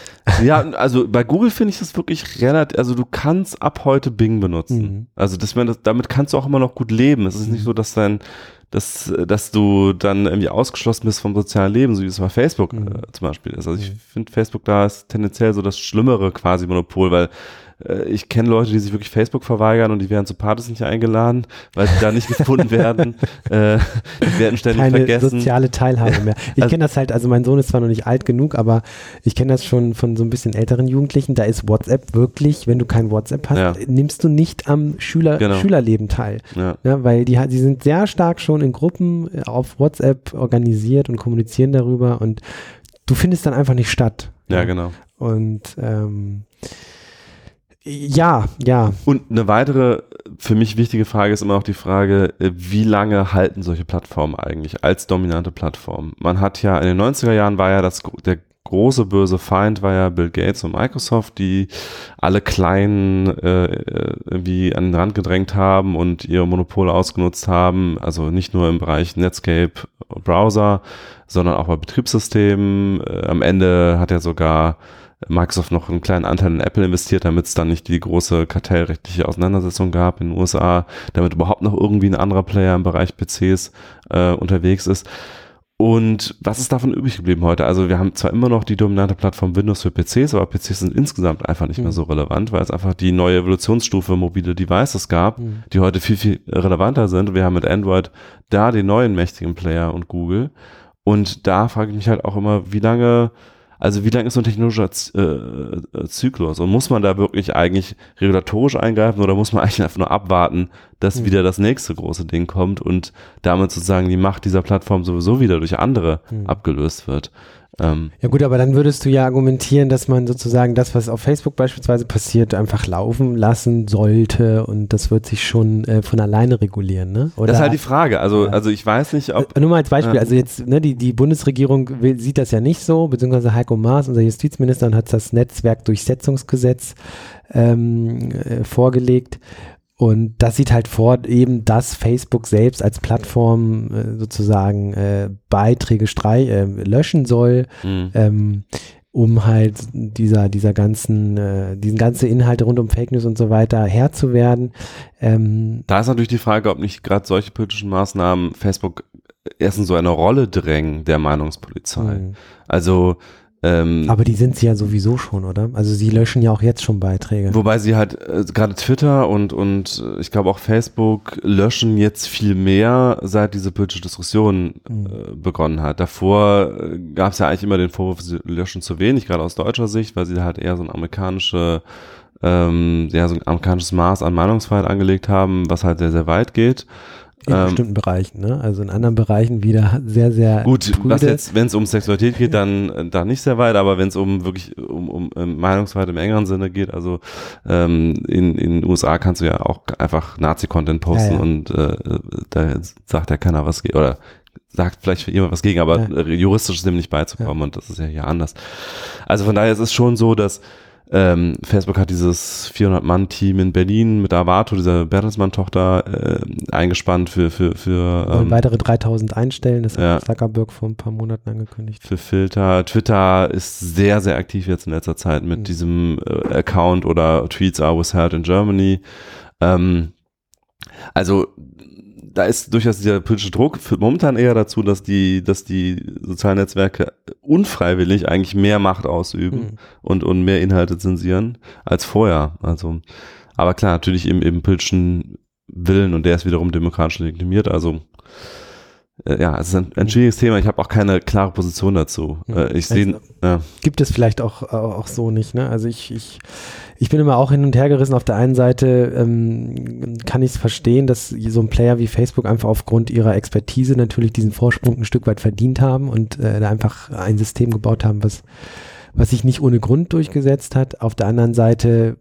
ja, also bei Google finde ich das wirklich relativ, also du kannst ab heute Bing benutzen. Mhm. Also das, das, damit kannst du auch immer noch gut leben. Es ist mhm. nicht so, dass dein, dass, dass du dann irgendwie ausgeschlossen bist vom sozialen Leben, so wie es bei Facebook mhm. äh, zum Beispiel ist. Also ich mhm. finde Facebook da ist tendenziell so das schlimmere quasi Monopol, weil äh, ich kenne Leute, die sich wirklich Facebook verweigern und die werden zu Partys nicht eingeladen, weil sie da nicht gefunden werden. Äh, die werden ständig Keine vergessen. soziale Teilhabe mehr. Ich also, kenne das halt, also mein Sohn ist zwar noch nicht alt genug, aber ich kenne das schon von so ein bisschen älteren Jugendlichen. Da ist WhatsApp wirklich, wenn du kein WhatsApp hast, ja. nimmst du nicht am Schüler, genau. Schülerleben teil. Ja. ja. weil die, die sind sehr stark schon in Gruppen auf WhatsApp organisiert und kommunizieren darüber und du findest dann einfach nicht statt. Ja, genau. Und ähm, ja, ja. Und eine weitere für mich wichtige Frage ist immer auch die Frage, äh, wie lange halten solche Plattformen eigentlich als dominante Plattform? Man hat ja in den 90er Jahren war ja das der große böse Feind war ja Bill Gates und Microsoft, die alle Kleinen äh, irgendwie an den Rand gedrängt haben und ihre Monopole ausgenutzt haben. Also nicht nur im Bereich Netscape Browser, sondern auch bei Betriebssystemen. Äh, am Ende hat er sogar Microsoft noch einen kleinen Anteil in Apple investiert, damit es dann nicht die große kartellrechtliche Auseinandersetzung gab in den USA, damit überhaupt noch irgendwie ein anderer Player im Bereich PCs äh, unterwegs ist. Und was ist davon übrig geblieben heute? Also wir haben zwar immer noch die dominante Plattform Windows für PCs, aber PCs sind insgesamt einfach nicht mhm. mehr so relevant, weil es einfach die neue Evolutionsstufe mobile Devices gab, mhm. die heute viel, viel relevanter sind. Wir haben mit Android da den neuen mächtigen Player und Google. Und da frage ich mich halt auch immer, wie lange also wie lang ist so ein technologischer äh, äh, Zyklus? Und muss man da wirklich eigentlich regulatorisch eingreifen oder muss man eigentlich einfach nur abwarten, dass mhm. wieder das nächste große Ding kommt und damit sozusagen die Macht dieser Plattform sowieso wieder durch andere mhm. abgelöst wird? Ähm, ja gut, aber dann würdest du ja argumentieren, dass man sozusagen das, was auf Facebook beispielsweise passiert, einfach laufen lassen sollte und das wird sich schon äh, von alleine regulieren, ne? Oder, das ist halt die Frage. Also, ja. also ich weiß nicht, ob. Äh, nur mal als Beispiel, äh, also jetzt, ne, die, die Bundesregierung will, sieht das ja nicht so, beziehungsweise Heiko Maas, unser Justizminister, hat das Netzwerkdurchsetzungsgesetz ähm, äh, vorgelegt. Und das sieht halt vor, eben, dass Facebook selbst als Plattform äh, sozusagen äh, Beiträge strei äh, löschen soll, mhm. ähm, um halt dieser, dieser ganzen, äh, diesen ganzen Inhalte rund um Fake News und so weiter Herr zu werden. Ähm, da ist natürlich die Frage, ob nicht gerade solche politischen Maßnahmen Facebook erst in so eine Rolle drängen der Meinungspolizei. Mhm. Also ähm, Aber die sind sie ja sowieso schon, oder? Also sie löschen ja auch jetzt schon Beiträge. Wobei sie halt äh, gerade Twitter und und äh, ich glaube auch Facebook löschen jetzt viel mehr, seit diese politische Diskussion äh, begonnen hat. Davor äh, gab es ja eigentlich immer den Vorwurf, sie löschen zu wenig, gerade aus deutscher Sicht, weil sie halt eher so ein amerikanische ähm, ja, so ein amerikanisches Maß an Meinungsfreiheit angelegt haben, was halt sehr, sehr weit geht. In ähm, bestimmten Bereichen, ne? Also in anderen Bereichen wieder sehr, sehr. Gut, prüde. was jetzt, wenn es um Sexualität geht, dann da nicht sehr weit, aber wenn es um wirklich um, um, um Meinungsfreiheit im engeren Sinne geht, also ähm, in, in den USA kannst du ja auch einfach Nazi-Content posten ja, ja. und äh, da sagt ja keiner was geht oder sagt vielleicht für jemand was gegen, aber ja. juristisch ist dem nicht beizukommen und das ist ja hier anders. Also von daher ist es schon so, dass ähm, Facebook hat dieses 400-Mann-Team in Berlin mit Avato, dieser Bertelsmann-Tochter, äh, eingespannt für, für, für ähm, weitere 3000 einstellen, das ja. hat Zuckerberg vor ein paar Monaten angekündigt. für Filter. Twitter ist sehr, sehr aktiv jetzt in letzter Zeit mit Mhm. diesem äh, Account oder Tweets are withheld in Germany. Ähm, also da ist durchaus dieser politische Druck führt momentan eher dazu, dass die, dass die sozialen Netzwerke unfreiwillig eigentlich mehr Macht ausüben Mhm. und, und mehr Inhalte zensieren als vorher. Also, aber klar, natürlich im, im politischen Willen und der ist wiederum demokratisch legitimiert. Also ja, es ist ein, ein schwieriges Thema. Ich habe auch keine klare Position dazu. Mhm. Äh, ich sehe, Also, ja, gibt es vielleicht auch, auch so nicht. Ne? Also ich, ich, ich bin immer auch hin und her gerissen. Auf der einen Seite ähm, kann ich es verstehen, dass so ein Player wie Facebook einfach aufgrund ihrer Expertise natürlich diesen Vorsprung ein Stück weit verdient haben und äh, da einfach ein System gebaut haben, was, was sich nicht ohne Grund durchgesetzt hat. Auf der anderen Seite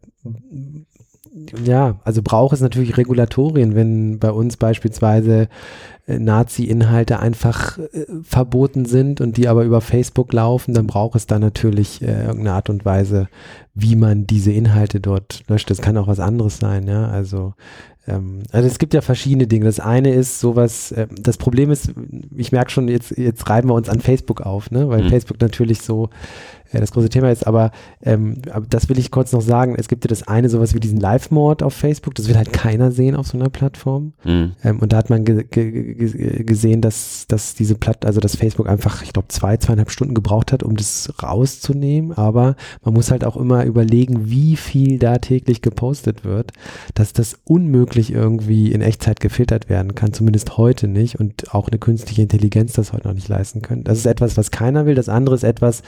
ja, also braucht es natürlich Regulatorien, wenn bei uns beispielsweise äh, Nazi-Inhalte einfach äh, verboten sind und die aber über Facebook laufen, dann braucht es da natürlich äh, irgendeine Art und Weise, wie man diese Inhalte dort löscht. Das kann auch was anderes sein, ja. Also, ähm, also es gibt ja verschiedene Dinge. Das eine ist sowas, äh, das Problem ist, ich merke schon, jetzt, jetzt reiben wir uns an Facebook auf, ne? Weil Mhm. Facebook natürlich so das große Thema ist, aber, ähm, das will ich kurz noch sagen. Es gibt ja das eine, sowas wie diesen Live-Mord auf Facebook, das will halt keiner sehen auf so einer Plattform. mh, Ähm, und da hat man ge ge ge gesehen, dass, dass diese Platt, also dass Facebook einfach, ich glaube, zwei, zweieinhalb Stunden gebraucht hat, um das rauszunehmen. Aber man muss halt auch immer überlegen, wie viel da täglich gepostet wird, dass das unmöglich irgendwie in Echtzeit gefiltert werden kann, zumindest heute nicht. Und auch eine künstliche Intelligenz das heute noch nicht leisten kann. Das ist etwas, was keiner will. Das andere ist etwas,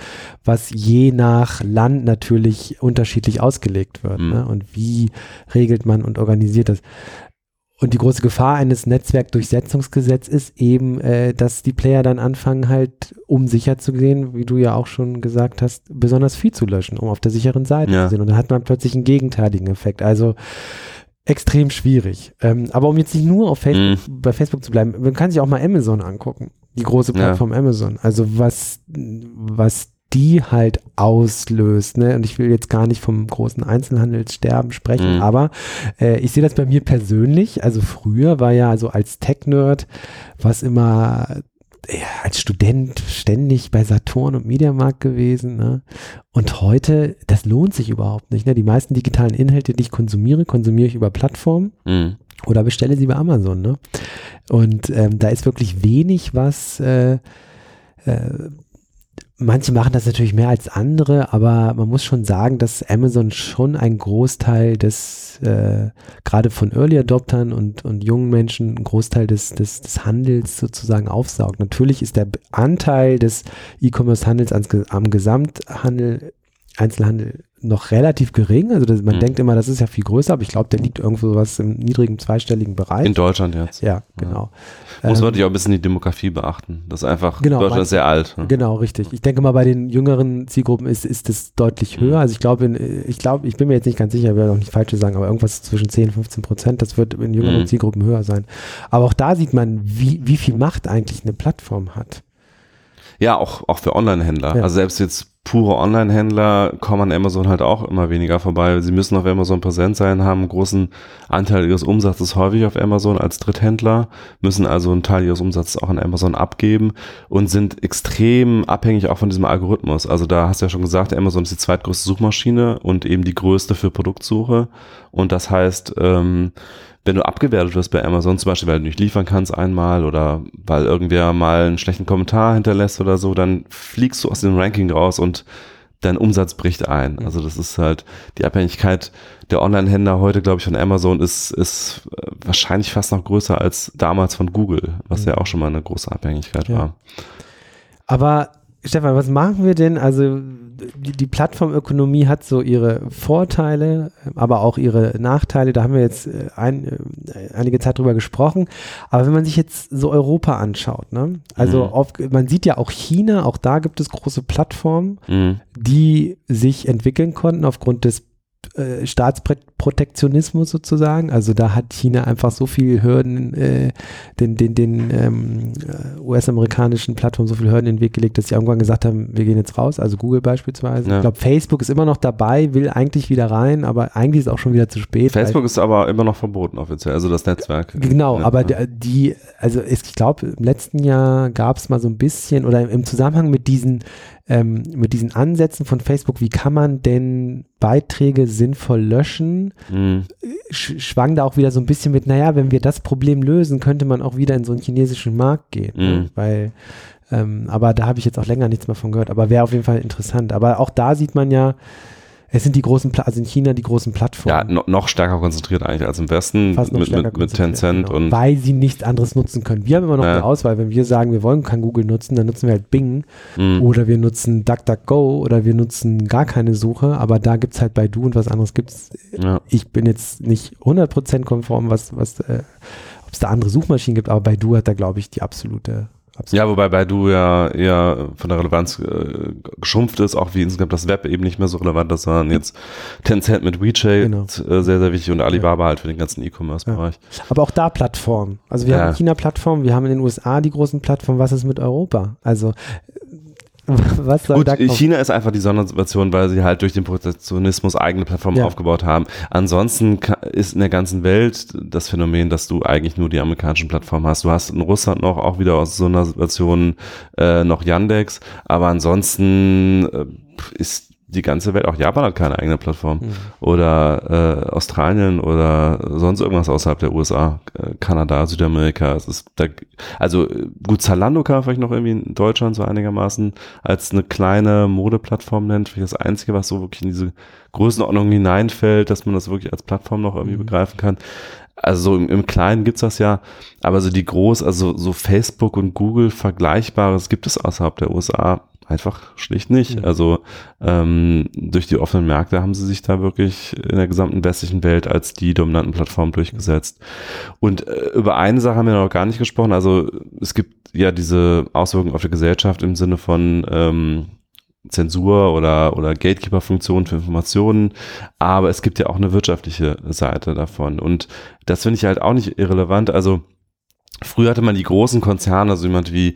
was je nach Land natürlich unterschiedlich ausgelegt wird. Mhm. Ne? Und wie regelt man und organisiert das? Und die große Gefahr eines Netzwerkdurchsetzungsgesetzes ist eben, äh, dass die Player dann anfangen halt, um sicher zu gehen, wie du ja auch schon gesagt hast, besonders viel zu löschen, um auf der sicheren Seite Ja. zu sein. Und dann hat man plötzlich einen gegenteiligen Effekt. Also extrem schwierig. Ähm, aber um jetzt nicht nur auf Facebook, bei Facebook zu bleiben, man kann sich auch mal Amazon angucken. Die große Ja. Plattform Amazon. Also was, was die halt auslöst, ne? Und ich will jetzt gar nicht vom großen Einzelhandelssterben sprechen, Mhm. aber äh, ich sehe das bei mir persönlich. Also früher war ja so als Tech-Nerd was immer ja, als Student ständig bei Saturn und Mediamarkt gewesen. Ne? Und heute, das lohnt sich überhaupt nicht. Ne? Die meisten digitalen Inhalte, die ich konsumiere, konsumiere ich über Plattformen mh. oder bestelle sie bei Amazon. Ne? Und ähm, da ist wirklich wenig, was äh, äh, manche machen das natürlich mehr als andere, aber man muss schon sagen, dass Amazon schon einen Großteil des, äh, gerade von Early Adoptern und, und jungen Menschen, einen Großteil des, des, des Handels sozusagen aufsaugt. Natürlich ist der Anteil des E-Commerce-Handels am Gesamthandel, Einzelhandel noch relativ gering. Also das, man Mhm. denkt immer, das ist ja viel größer, aber ich glaube, der liegt irgendwo was im niedrigen zweistelligen Bereich. In Deutschland jetzt. ja, genau. Muss Ähm, man natürlich auch ein bisschen die Demografie beachten. Das ist einfach, Genau, Deutschland man- ist sehr alt. ne? Genau, richtig. Ich denke mal, bei den jüngeren Zielgruppen ist, ist es deutlich Mhm. höher. Also ich glaube, in- ich glaube, ich bin mir jetzt nicht ganz sicher, ich will auch nicht falsch sagen, aber irgendwas zwischen 10 und 15 Prozent, das wird in jüngeren Mhm. Zielgruppen höher sein. Aber auch da sieht man, wie, wie viel Macht eigentlich eine Plattform hat. Ja, auch, auch für Online-Händler. Ja. Also selbst jetzt pure Online-Händler kommen an Amazon halt auch immer weniger vorbei. Sie müssen auf Amazon präsent sein, haben einen großen Anteil ihres Umsatzes häufig auf Amazon als Dritthändler, müssen also einen Teil ihres Umsatzes auch an Amazon abgeben und sind extrem abhängig auch von diesem Algorithmus. Also da hast du ja schon gesagt, Amazon ist die zweitgrößte Suchmaschine und eben die größte für Produktsuche. Und das heißt, ähm, wenn du abgewertet wirst bei Amazon, zum Beispiel, weil du nicht liefern kannst einmal oder weil irgendwer mal einen schlechten Kommentar hinterlässt oder so, dann fliegst du aus dem Ranking raus und dein Umsatz bricht ein. Also das ist halt die Abhängigkeit der Online-Händler heute, glaube ich, von Amazon ist, ist äh, wahrscheinlich fast noch größer als damals von Google, was ja auch schon mal eine große Abhängigkeit Ja. war. Aber Stefan, was machen wir denn? Also die, die Plattformökonomie hat so ihre Vorteile, aber auch ihre Nachteile. Da haben wir jetzt äh, ein, äh, einige Zeit drüber gesprochen. Aber wenn man sich jetzt so Europa anschaut, ne? also Mhm. auf, man sieht ja auch China, auch da gibt es große Plattformen, Mhm. die sich entwickeln konnten aufgrund des äh, Staatsprotektionismus sozusagen. Also da hat China einfach so viel Hürden, äh, den, den, den ähm, äh, US-amerikanischen Plattformen so viele Hürden in den Weg gelegt, dass sie irgendwann gesagt haben, wir gehen jetzt raus, also Google beispielsweise. Ja. Ich glaube, Facebook ist immer noch dabei, will eigentlich wieder rein, aber eigentlich ist es auch schon wieder zu spät. Facebook ist aber immer noch verboten offiziell, also das Netzwerk. Genau, aber die, also ich glaube, im letzten Jahr gab es mal so ein bisschen oder im Zusammenhang mit diesen ähm, mit diesen Ansätzen von Facebook, wie kann man denn Beiträge sinnvoll löschen, mhm. sch schwang da auch wieder so ein bisschen mit, naja, wenn wir das Problem lösen, könnte man auch wieder in so einen chinesischen Markt gehen. Mhm. Ne? Weil, ähm, aber da habe ich jetzt auch länger nichts mehr von gehört, aber wäre auf jeden Fall interessant. Aber auch da sieht man ja, es sind die großen, also in China die großen Plattformen. Ja, no, noch stärker konzentriert eigentlich als im Westen Fast mit, mit, mit Tencent genau. und. Weil sie nichts anderes nutzen können. Wir haben immer noch ja. eine Auswahl. Wenn wir sagen, wir wollen kein Google nutzen, dann nutzen wir halt Bing mhm. oder wir nutzen DuckDuckGo oder wir nutzen gar keine Suche. Aber da gibt es halt bei Du und was anderes gibt es. Ja. Ich bin jetzt nicht 100% konform, was, was, äh, ob es da andere Suchmaschinen gibt, aber bei Du hat da, glaube ich, die absolute Absolut. Ja, wobei Baidu ja eher von der Relevanz äh, geschrumpft ist, auch wie insgesamt das Web eben nicht mehr so relevant ist, sondern jetzt Tencent mit WeChat genau. äh, sehr, sehr wichtig und Alibaba ja. halt für den ganzen E-Commerce-Bereich. Ja. Aber auch da Plattformen. Also wir ja. haben China-Plattformen, wir haben in den USA die großen Plattformen, was ist mit Europa? Also Was soll Gut, da kommen? China ist einfach die Sondersituation, weil sie halt durch den Protektionismus eigene Plattformen ja. aufgebaut haben. Ansonsten ist in der ganzen Welt das Phänomen, dass du eigentlich nur die amerikanischen Plattformen hast. Du hast in Russland noch auch wieder aus so einer Situation äh, noch Yandex, aber ansonsten äh, ist die ganze Welt, auch Japan hat keine eigene Plattform. Mhm. Oder äh, Australien oder sonst irgendwas außerhalb der USA, äh, Kanada, Südamerika. Es ist da, also gut, Zalando kann vielleicht noch irgendwie in Deutschland so einigermaßen als eine kleine Modeplattform nennt. Vielleicht das Einzige, was so wirklich in diese Größenordnung hineinfällt, dass man das wirklich als Plattform noch irgendwie mhm. begreifen kann. Also so im, im Kleinen gibt's das ja, aber so die groß, also so Facebook und Google Vergleichbares gibt es außerhalb der USA einfach schlicht nicht. Mhm. Also ähm, durch die offenen Märkte haben sie sich da wirklich in der gesamten westlichen Welt als die dominanten Plattformen durchgesetzt. Und äh, über eine Sache haben wir noch gar nicht gesprochen. Also es gibt ja diese Auswirkungen auf die Gesellschaft im Sinne von ähm, Zensur oder, oder Gatekeeper-Funktionen für Informationen, aber es gibt ja auch eine wirtschaftliche Seite davon. Und das finde ich halt auch nicht irrelevant. Also früher hatte man die großen Konzerne, also jemand wie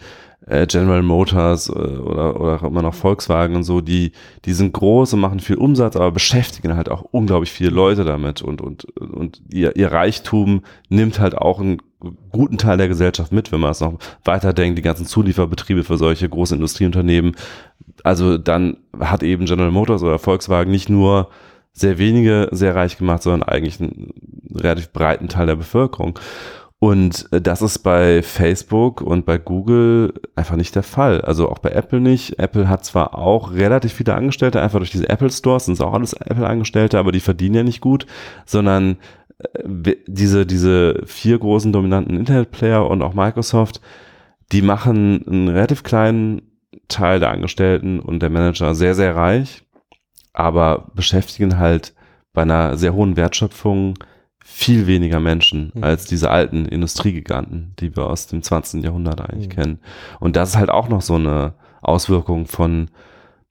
General Motors äh, oder, oder immer noch Volkswagen und so, die, die sind groß und machen viel Umsatz, aber beschäftigen halt auch unglaublich viele Leute damit und, und, und ihr, ihr Reichtum nimmt halt auch einen guten Teil der Gesellschaft mit, wenn man es noch weiterdenkt, die ganzen Zulieferbetriebe für solche große Industrieunternehmen. Also dann hat eben General Motors oder Volkswagen nicht nur sehr wenige sehr reich gemacht, sondern eigentlich einen relativ breiten Teil der Bevölkerung. Und äh, das ist bei Facebook und bei Google einfach nicht der Fall. Also auch bei Apple nicht. Apple hat zwar auch relativ viele Angestellte, einfach durch diese Apple Stores sind es auch alles Apple-Angestellte, aber die verdienen ja nicht gut, sondern äh, diese, diese vier großen dominanten Internetplayer und auch Microsoft, die machen einen relativ kleinen Teil der Angestellten und der Manager sehr, sehr reich, aber beschäftigen halt bei einer sehr hohen Wertschöpfung viel weniger Menschen mhm. als diese alten Industriegiganten, die wir aus dem 20. Jahrhundert eigentlich mhm. kennen. Und das ist halt auch noch so eine Auswirkung von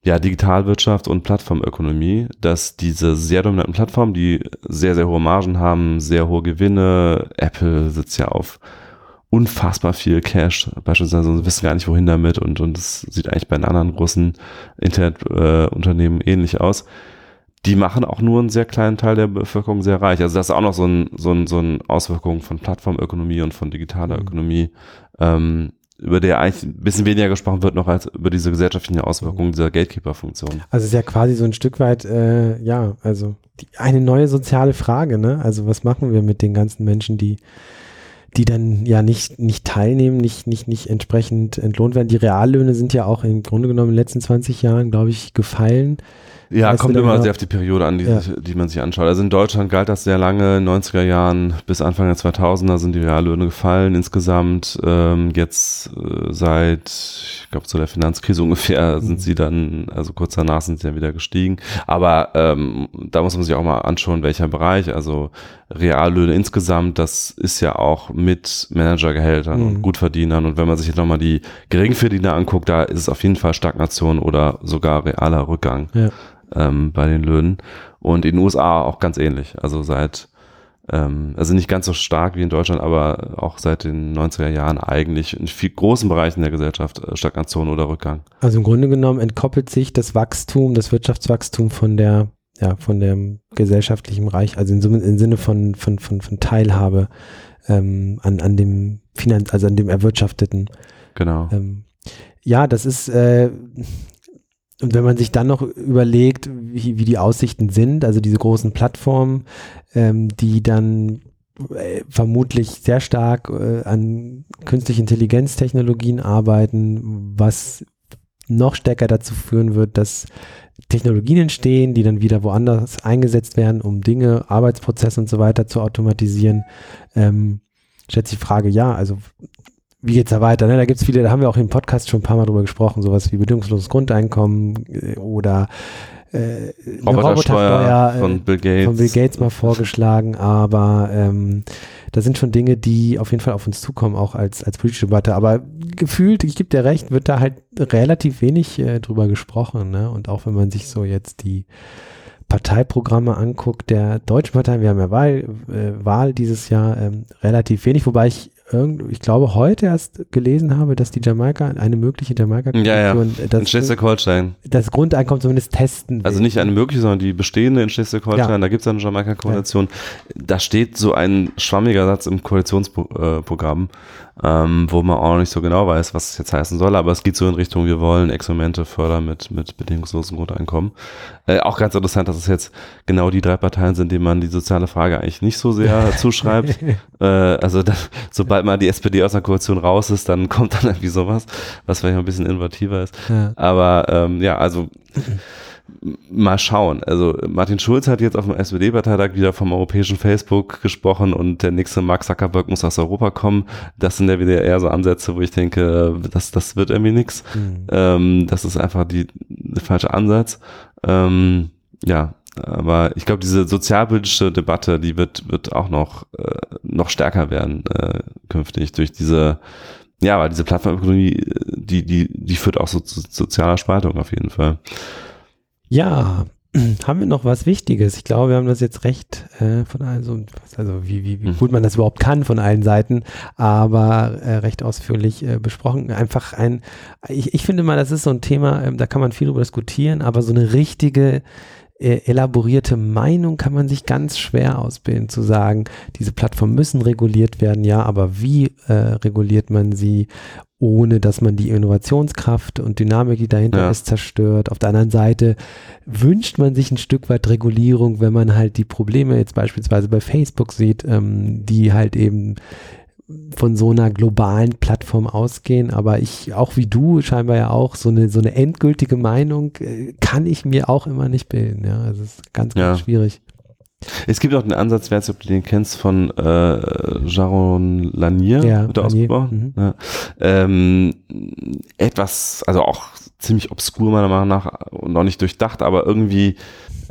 ja, Digitalwirtschaft und Plattformökonomie, dass diese sehr dominanten Plattformen, die sehr, sehr hohe Margen haben, sehr hohe Gewinne, Apple sitzt ja auf unfassbar viel Cash, beispielsweise und wissen gar nicht, wohin damit und, und das sieht eigentlich bei den anderen großen Internetunternehmen äh, ähnlich aus die machen auch nur einen sehr kleinen Teil der Bevölkerung sehr reich. Also das ist auch noch so ein, so ein, so ein Auswirkung von Plattformökonomie und von digitaler mhm. Ökonomie, ähm, über der eigentlich ein bisschen weniger gesprochen wird noch als über diese gesellschaftlichen Auswirkungen dieser Gatekeeper-Funktion. Also es ist ja quasi so ein Stück weit, äh, ja, also die, eine neue soziale Frage, ne? Also was machen wir mit den ganzen Menschen, die die dann ja nicht, nicht teilnehmen, nicht, nicht, nicht entsprechend entlohnt werden. Die Reallöhne sind ja auch im Grunde genommen in den letzten 20 Jahren, glaube ich, gefallen. Ja, weißt kommt immer sehr auf die Periode an, die, ja. die man sich anschaut. Also in Deutschland galt das sehr lange, in den 90er Jahren bis Anfang der 2000er sind die Reallöhne gefallen insgesamt. Ähm, jetzt äh, seit, ich glaube, zu der Finanzkrise ungefähr mhm. sind sie dann, also kurz danach sind sie ja wieder gestiegen. Aber ähm, da muss man sich auch mal anschauen, welcher Bereich. Also Reallöhne insgesamt, das ist ja auch mit Managergehältern mhm. und Gutverdienern. Und wenn man sich jetzt nochmal die Geringverdiener anguckt, da ist es auf jeden Fall Stagnation oder sogar realer Rückgang. Ja ähm, bei den Löhnen. Und in den USA auch ganz ähnlich. Also seit, ähm, also nicht ganz so stark wie in Deutschland, aber auch seit den 90er Jahren eigentlich in viel großen Bereichen der Gesellschaft äh, Stagnation oder Rückgang. Also im Grunde genommen entkoppelt sich das Wachstum, das Wirtschaftswachstum von der, ja, von dem gesellschaftlichen Reich, also im in Sinne von, von, von, von Teilhabe ähm, an, an dem Finanz, also an dem Erwirtschafteten. Genau. Ähm, ja, das ist, äh, und wenn man sich dann noch überlegt, wie, wie die Aussichten sind, also diese großen Plattformen, ähm, die dann äh, vermutlich sehr stark äh, an künstliche Intelligenztechnologien arbeiten, was noch stärker dazu führen wird, dass Technologien entstehen, die dann wieder woanders eingesetzt werden, um Dinge, Arbeitsprozesse und so weiter zu automatisieren. Ähm, stellt sich die Frage, ja, also wie geht's da weiter? Ne? Da gibt's viele, da haben wir auch im Podcast schon ein paar Mal drüber gesprochen, sowas wie bedingungsloses Grundeinkommen äh, oder äh, Robotersteuer von äh, Bill Gates. Von Bill Gates mal vorgeschlagen, aber ähm, das sind schon Dinge, die auf jeden Fall auf uns zukommen, auch als, als politische Debatte. Aber gefühlt, ich gebe dir recht, wird da halt relativ wenig äh, drüber gesprochen. Ne? Und auch wenn man sich so jetzt die Parteiprogramme anguckt, der deutschen Partei, wir haben ja Wahl, äh, Wahl dieses Jahr, ähm, relativ wenig, wobei ich irgend, ich glaube, heute erst gelesen habe, dass die Jamaika, eine mögliche jamaika ja, ja. Das, in Schleswig-Holstein. Das Grundeinkommen zumindest testen will. Also nicht eine mögliche, sondern die bestehende in Schleswig-Holstein, ja. da gibt es eine Jamaika-Koalition. Ja. Da steht so ein schwammiger Satz im Koalitionsprogramm, ähm, wo man auch noch nicht so genau weiß, was es jetzt heißen soll, aber es geht so in Richtung, wir wollen Experimente fördern mit, mit bedingungslosem Grundeinkommen. Äh, auch ganz interessant, dass es jetzt genau die drei Parteien sind, denen man die soziale Frage eigentlich nicht so sehr zuschreibt. äh, also da, sobald mal die SPD aus der Koalition raus ist, dann kommt dann irgendwie sowas, was vielleicht ein bisschen innovativer ist. Ja. Aber ähm, ja, also mal schauen. Also Martin Schulz hat jetzt auf dem SPD-Parteitag wieder vom europäischen Facebook gesprochen und der nächste Mark Zuckerberg muss aus Europa kommen. Das sind ja wieder eher so Ansätze, wo ich denke, das, das wird irgendwie nichts. Mhm. Ähm, das ist einfach die, der falsche Ansatz. Ähm, ja, aber ich glaube, diese sozialpolitische Debatte, die wird, wird auch noch, äh, noch stärker werden äh, künftig durch diese, ja, weil diese Plattformökonomie, die, die, die führt auch so zu sozialer Spaltung auf jeden Fall. Ja, haben wir noch was Wichtiges? Ich glaube, wir haben das jetzt recht äh, von allen, so, also wie, wie, wie mhm. gut man das überhaupt kann von allen Seiten, aber äh, recht ausführlich äh, besprochen. Einfach ein, ich, ich finde mal, das ist so ein Thema, ähm, da kann man viel drüber diskutieren, aber so eine richtige äh, elaborierte Meinung kann man sich ganz schwer ausbilden, zu sagen, diese Plattformen müssen reguliert werden, ja, aber wie äh, reguliert man sie, ohne dass man die Innovationskraft und Dynamik, die dahinter ja. ist, zerstört. Auf der anderen Seite wünscht man sich ein Stück weit Regulierung, wenn man halt die Probleme jetzt beispielsweise bei Facebook sieht, ähm, die halt eben von so einer globalen Plattform ausgehen, aber ich, auch wie du, scheinbar ja auch, so eine, so eine endgültige Meinung äh, kann ich mir auch immer nicht bilden. Ja, also es ist ganz, ganz ja. schwierig. Es gibt auch den Ansatz, wer ob du den kennst, von äh, Jaron Lanier, ja, wird ausgesprochen. Mhm. Ja. Ähm, etwas, also auch ziemlich obskur meiner Meinung nach und noch nicht durchdacht, aber irgendwie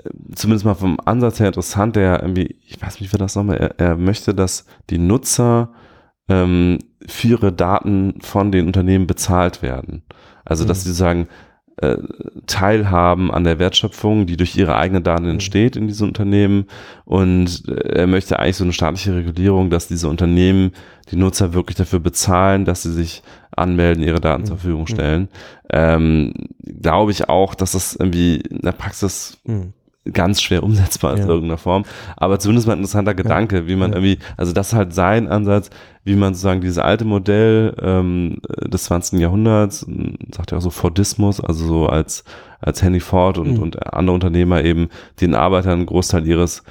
äh, zumindest mal vom Ansatz her interessant, der irgendwie, ich weiß nicht, wie das nochmal, er, er möchte, dass die Nutzer ähm, für ihre Daten von den Unternehmen bezahlt werden. Also dass mhm. sie sagen, äh, teilhaben an der Wertschöpfung, die durch ihre eigenen Daten mhm. entsteht in diesen Unternehmen. Und äh, er möchte eigentlich so eine staatliche Regulierung, dass diese Unternehmen die Nutzer wirklich dafür bezahlen, dass sie sich anmelden, ihre Daten mhm. zur Verfügung stellen. Ähm, Glaube ich auch, dass das irgendwie in der Praxis mhm ganz schwer umsetzbar ja. in irgendeiner Form. Aber zumindest mal ein interessanter Gedanke, ja. wie man ja. irgendwie, also das ist halt sein Ansatz, wie man sozusagen dieses alte Modell ähm, des 20. Jahrhunderts, sagt ja auch so Fordismus, also so als, als Henry Ford und, mhm. und andere Unternehmer eben den Arbeitern einen Großteil ihres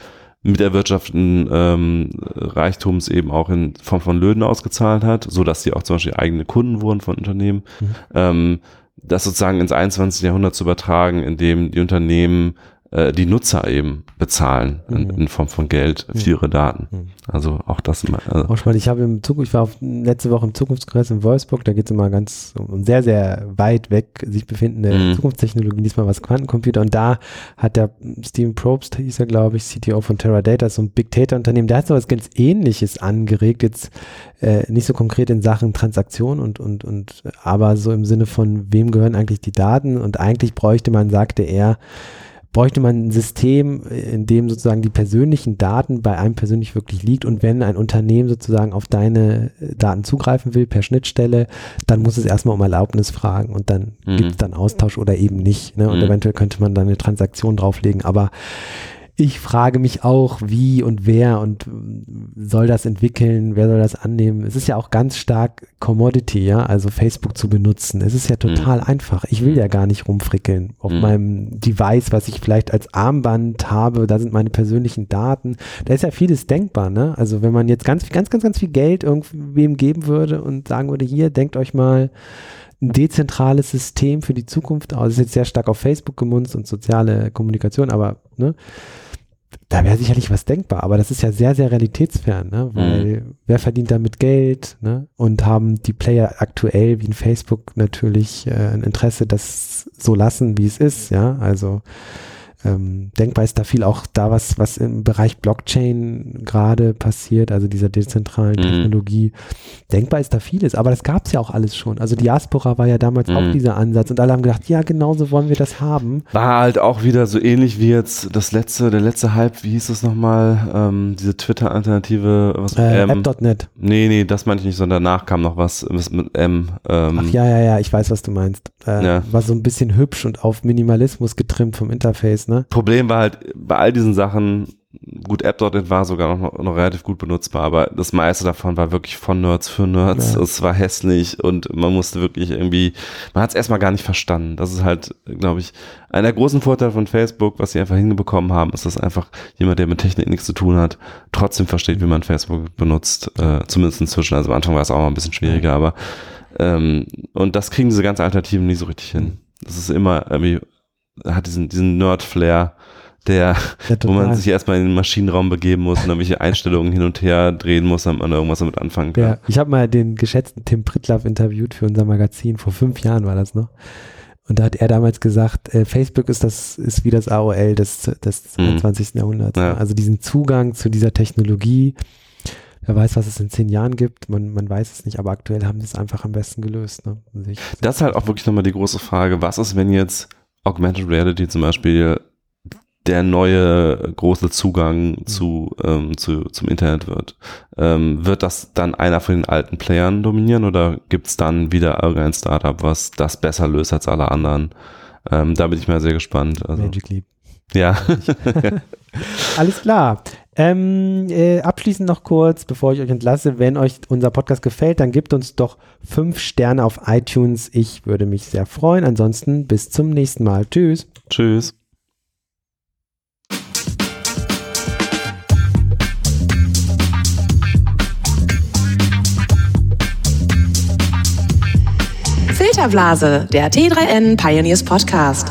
miterwirtschafteten ähm, Reichtums eben auch in Form von Löhnen ausgezahlt hat, so dass sie auch zum Beispiel eigene Kunden wurden von Unternehmen. Mhm. Ähm, das sozusagen ins 21. Jahrhundert zu übertragen, indem die Unternehmen äh, die Nutzer eben bezahlen in, mhm. in, Form von Geld für ihre Daten. Mhm. Also auch das immer. Also auch spannend. Ich habe im Zukunft, ich war auf, letzte Woche im Zukunftskongress in Wolfsburg, da geht es immer ganz um sehr, sehr weit weg sich befindende mhm. Zukunftstechnologien, diesmal was Quantencomputer. Und da hat der Steven Probst, hieß er, glaube ich, CTO von Teradata, so ein Big Data Unternehmen, der hat so was ganz ähnliches angeregt, jetzt äh, nicht so konkret in Sachen Transaktion und, und, und, aber so im Sinne von, wem gehören eigentlich die Daten? Und eigentlich bräuchte man, sagte er, bräuchte man ein System, in dem sozusagen die persönlichen Daten bei einem persönlich wirklich liegt und wenn ein Unternehmen sozusagen auf deine Daten zugreifen will per Schnittstelle, dann muss es erstmal um Erlaubnis fragen und dann mhm. gibt es dann Austausch oder eben nicht. Ne? Und mhm. eventuell könnte man dann eine Transaktion drauflegen, aber ich frage mich auch, wie und wer und soll das entwickeln, wer soll das annehmen. Es ist ja auch ganz stark Commodity, ja, also Facebook zu benutzen. Es ist ja total mhm. einfach. Ich will ja gar nicht rumfrickeln auf mhm. meinem Device, was ich vielleicht als Armband habe. Da sind meine persönlichen Daten. Da ist ja vieles denkbar, ne? Also wenn man jetzt ganz, ganz, ganz, ganz viel Geld irgendwem geben würde und sagen würde, hier, denkt euch mal, ein dezentrales System für die Zukunft aus. Das ist jetzt sehr stark auf Facebook gemunzt und soziale Kommunikation, aber ne, da wäre sicherlich was denkbar, aber das ist ja sehr, sehr realitätsfern, ne? weil mhm. wer verdient damit Geld ne? und haben die Player aktuell wie in Facebook natürlich äh, ein Interesse, das so lassen, wie es ist, ja, also ähm, denkbar ist da viel auch da, was, was im Bereich Blockchain gerade passiert, also dieser dezentralen mhm. Technologie. Denkbar ist da vieles, aber das gab es ja auch alles schon. Also Diaspora war ja damals mhm. auch dieser Ansatz und alle haben gedacht, ja, genauso wollen wir das haben. War halt auch wieder so ähnlich wie jetzt das letzte, der letzte Hype, wie hieß das nochmal, ähm, diese Twitter-Alternative, was äh, M. App.net. Nee, nee, das meinte ich nicht, sondern danach kam noch was mit M. Ähm, Ach ja, ja, ja, ich weiß, was du meinst. Äh, ja. War so ein bisschen hübsch und auf Minimalismus getrimmt vom Interface, ne? Problem war halt bei all diesen Sachen, gut, App.net war sogar noch, noch relativ gut benutzbar, aber das meiste davon war wirklich von Nerds für Nerds. Ja. Es war hässlich und man musste wirklich irgendwie, man hat es erstmal gar nicht verstanden. Das ist halt, glaube ich, einer der großen Vorteile von Facebook, was sie einfach hinbekommen haben, ist, dass einfach jemand, der mit Technik nichts zu tun hat, trotzdem versteht, wie man Facebook benutzt, äh, zumindest inzwischen. Also am Anfang war es auch mal ein bisschen schwieriger, aber ähm, und das kriegen diese ganzen Alternativen nie so richtig hin. Das ist immer irgendwie, hat diesen, diesen Nerd-Flair, der, ja, wo man sich erstmal in den Maschinenraum begeben muss und irgendwelche Einstellungen hin und her drehen muss, damit man irgendwas damit anfangen kann. Ja, ich habe mal den geschätzten Tim Pritlaff interviewt für unser Magazin, vor fünf Jahren war das noch. Und da hat er damals gesagt, äh, Facebook ist das, ist wie das AOL des, des mhm. 20. Jahrhunderts. Ja. Also diesen Zugang zu dieser Technologie, wer weiß, was es in zehn Jahren gibt, man, man weiß es nicht, aber aktuell haben sie es einfach am besten gelöst. Ne? das ist halt auch wirklich nochmal die große Frage, was ist, wenn jetzt Augmented Reality zum Beispiel der neue große Zugang mhm. zu, ähm, zu, zum Internet wird. Ähm, wird das dann einer von den alten Playern dominieren oder gibt es dann wieder irgendein Startup, was das besser löst als alle anderen? Ähm, da bin ich mal sehr gespannt. Also, Magic Leap. Ja. Alles klar. Ähm, äh, abschließend noch kurz, bevor ich euch entlasse, wenn euch unser Podcast gefällt, dann gebt uns doch fünf Sterne auf iTunes. Ich würde mich sehr freuen. Ansonsten bis zum nächsten Mal. Tschüss. Tschüss. Filterblase, der T3N Pioneers Podcast.